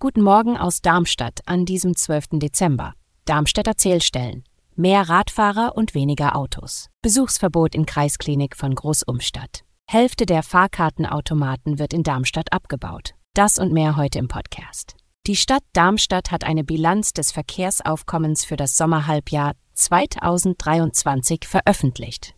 Guten Morgen aus Darmstadt an diesem 12. Dezember. Darmstädter Zählstellen. Mehr Radfahrer und weniger Autos. Besuchsverbot in Kreisklinik von Großumstadt. Hälfte der Fahrkartenautomaten wird in Darmstadt abgebaut. Das und mehr heute im Podcast. Die Stadt Darmstadt hat eine Bilanz des Verkehrsaufkommens für das Sommerhalbjahr 2023 veröffentlicht.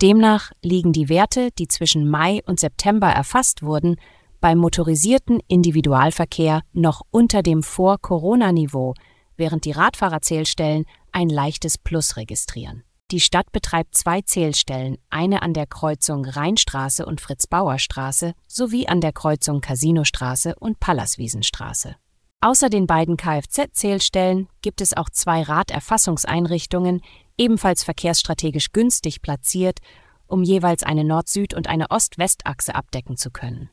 Demnach liegen die Werte, die zwischen Mai und September erfasst wurden, beim motorisierten Individualverkehr noch unter dem Vor-Corona-Niveau, während die Radfahrerzählstellen ein leichtes Plus registrieren. Die Stadt betreibt zwei Zählstellen, eine an der Kreuzung Rheinstraße und Fritz-Bauer-Straße sowie an der Kreuzung Casinostraße und Pallaswiesenstraße. Außer den beiden Kfz-Zählstellen gibt es auch zwei Raderfassungseinrichtungen, ebenfalls verkehrsstrategisch günstig platziert, um jeweils eine Nord-Süd- und eine Ost-West-Achse abdecken zu können.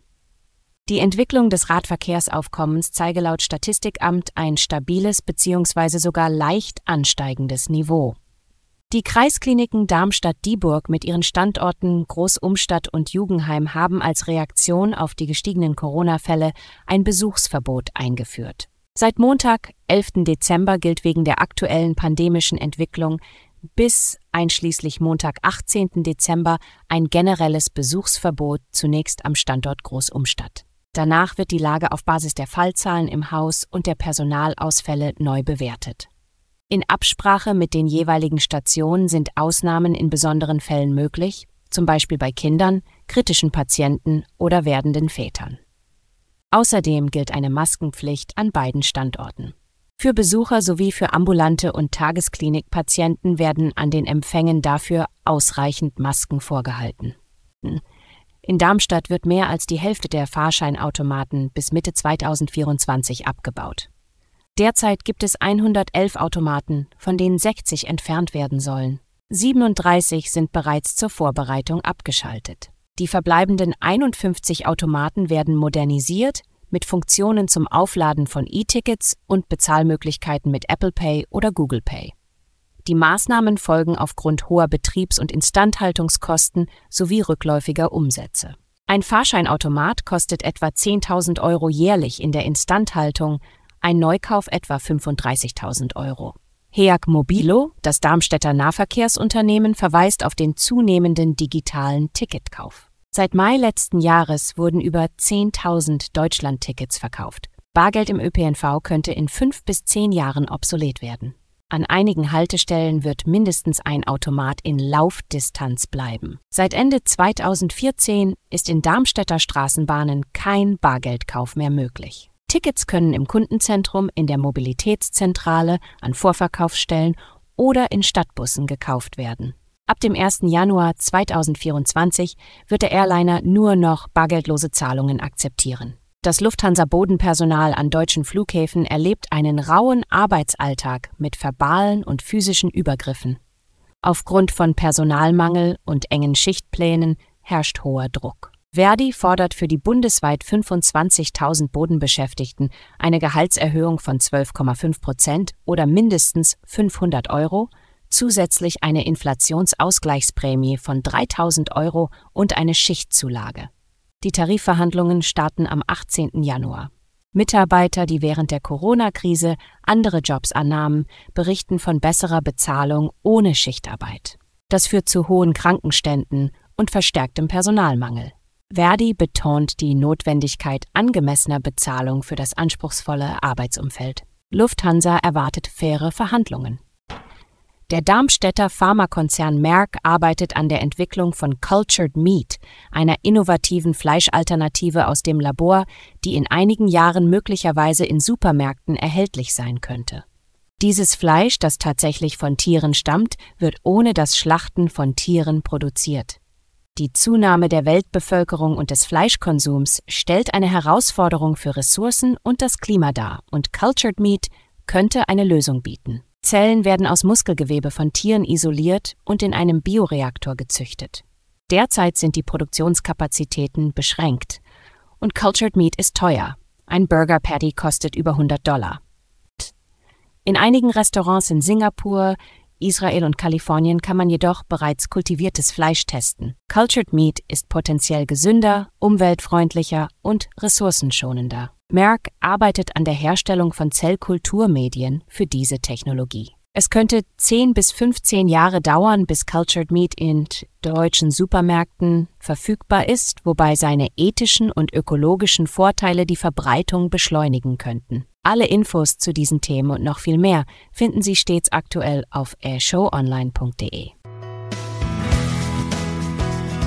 Die Entwicklung des Radverkehrsaufkommens zeige laut Statistikamt ein stabiles bzw. sogar leicht ansteigendes Niveau. Die Kreiskliniken Darmstadt-Dieburg mit ihren Standorten Großumstadt und Jugendheim haben als Reaktion auf die gestiegenen Corona-Fälle ein Besuchsverbot eingeführt. Seit Montag, 11. Dezember, gilt wegen der aktuellen pandemischen Entwicklung bis einschließlich Montag, 18. Dezember, ein generelles Besuchsverbot zunächst am Standort Großumstadt. Danach wird die Lage auf Basis der Fallzahlen im Haus und der Personalausfälle neu bewertet. In Absprache mit den jeweiligen Stationen sind Ausnahmen in besonderen Fällen möglich, zum Beispiel bei Kindern, kritischen Patienten oder werdenden Vätern. Außerdem gilt eine Maskenpflicht an beiden Standorten. Für Besucher sowie für ambulante und Tagesklinikpatienten werden an den Empfängen dafür ausreichend Masken vorgehalten. In Darmstadt wird mehr als die Hälfte der Fahrscheinautomaten bis Mitte 2024 abgebaut. Derzeit gibt es 111 Automaten, von denen 60 entfernt werden sollen. 37 sind bereits zur Vorbereitung abgeschaltet. Die verbleibenden 51 Automaten werden modernisiert mit Funktionen zum Aufladen von E-Tickets und Bezahlmöglichkeiten mit Apple Pay oder Google Pay. Die Maßnahmen folgen aufgrund hoher Betriebs- und Instandhaltungskosten sowie rückläufiger Umsätze. Ein Fahrscheinautomat kostet etwa 10.000 Euro jährlich in der Instandhaltung, ein Neukauf etwa 35.000 Euro. HEAG Mobilo, das Darmstädter Nahverkehrsunternehmen, verweist auf den zunehmenden digitalen Ticketkauf. Seit Mai letzten Jahres wurden über 10.000 Deutschland-Tickets verkauft. Bargeld im ÖPNV könnte in fünf bis zehn Jahren obsolet werden. An einigen Haltestellen wird mindestens ein Automat in Laufdistanz bleiben. Seit Ende 2014 ist in Darmstädter Straßenbahnen kein Bargeldkauf mehr möglich. Tickets können im Kundenzentrum, in der Mobilitätszentrale, an Vorverkaufsstellen oder in Stadtbussen gekauft werden. Ab dem 1. Januar 2024 wird der Airliner nur noch bargeldlose Zahlungen akzeptieren. Das Lufthansa-Bodenpersonal an deutschen Flughäfen erlebt einen rauen Arbeitsalltag mit verbalen und physischen Übergriffen. Aufgrund von Personalmangel und engen Schichtplänen herrscht hoher Druck. Verdi fordert für die bundesweit 25.000 Bodenbeschäftigten eine Gehaltserhöhung von 12,5 Prozent oder mindestens 500 Euro, zusätzlich eine Inflationsausgleichsprämie von 3.000 Euro und eine Schichtzulage. Die Tarifverhandlungen starten am 18. Januar. Mitarbeiter, die während der Corona-Krise andere Jobs annahmen, berichten von besserer Bezahlung ohne Schichtarbeit. Das führt zu hohen Krankenständen und verstärktem Personalmangel. Verdi betont die Notwendigkeit angemessener Bezahlung für das anspruchsvolle Arbeitsumfeld. Lufthansa erwartet faire Verhandlungen. Der Darmstädter Pharmakonzern Merck arbeitet an der Entwicklung von Cultured Meat, einer innovativen Fleischalternative aus dem Labor, die in einigen Jahren möglicherweise in Supermärkten erhältlich sein könnte. Dieses Fleisch, das tatsächlich von Tieren stammt, wird ohne das Schlachten von Tieren produziert. Die Zunahme der Weltbevölkerung und des Fleischkonsums stellt eine Herausforderung für Ressourcen und das Klima dar, und Cultured Meat könnte eine Lösung bieten. Zellen werden aus Muskelgewebe von Tieren isoliert und in einem Bioreaktor gezüchtet. Derzeit sind die Produktionskapazitäten beschränkt. Und Cultured Meat ist teuer. Ein Burger Patty kostet über 100 Dollar. In einigen Restaurants in Singapur, Israel und Kalifornien kann man jedoch bereits kultiviertes Fleisch testen. Cultured Meat ist potenziell gesünder, umweltfreundlicher und ressourcenschonender. Merck arbeitet an der Herstellung von Zellkulturmedien für diese Technologie. Es könnte 10 bis 15 Jahre dauern, bis Cultured Meat in deutschen Supermärkten verfügbar ist, wobei seine ethischen und ökologischen Vorteile die Verbreitung beschleunigen könnten. Alle Infos zu diesen Themen und noch viel mehr finden Sie stets aktuell auf airshowonline.de.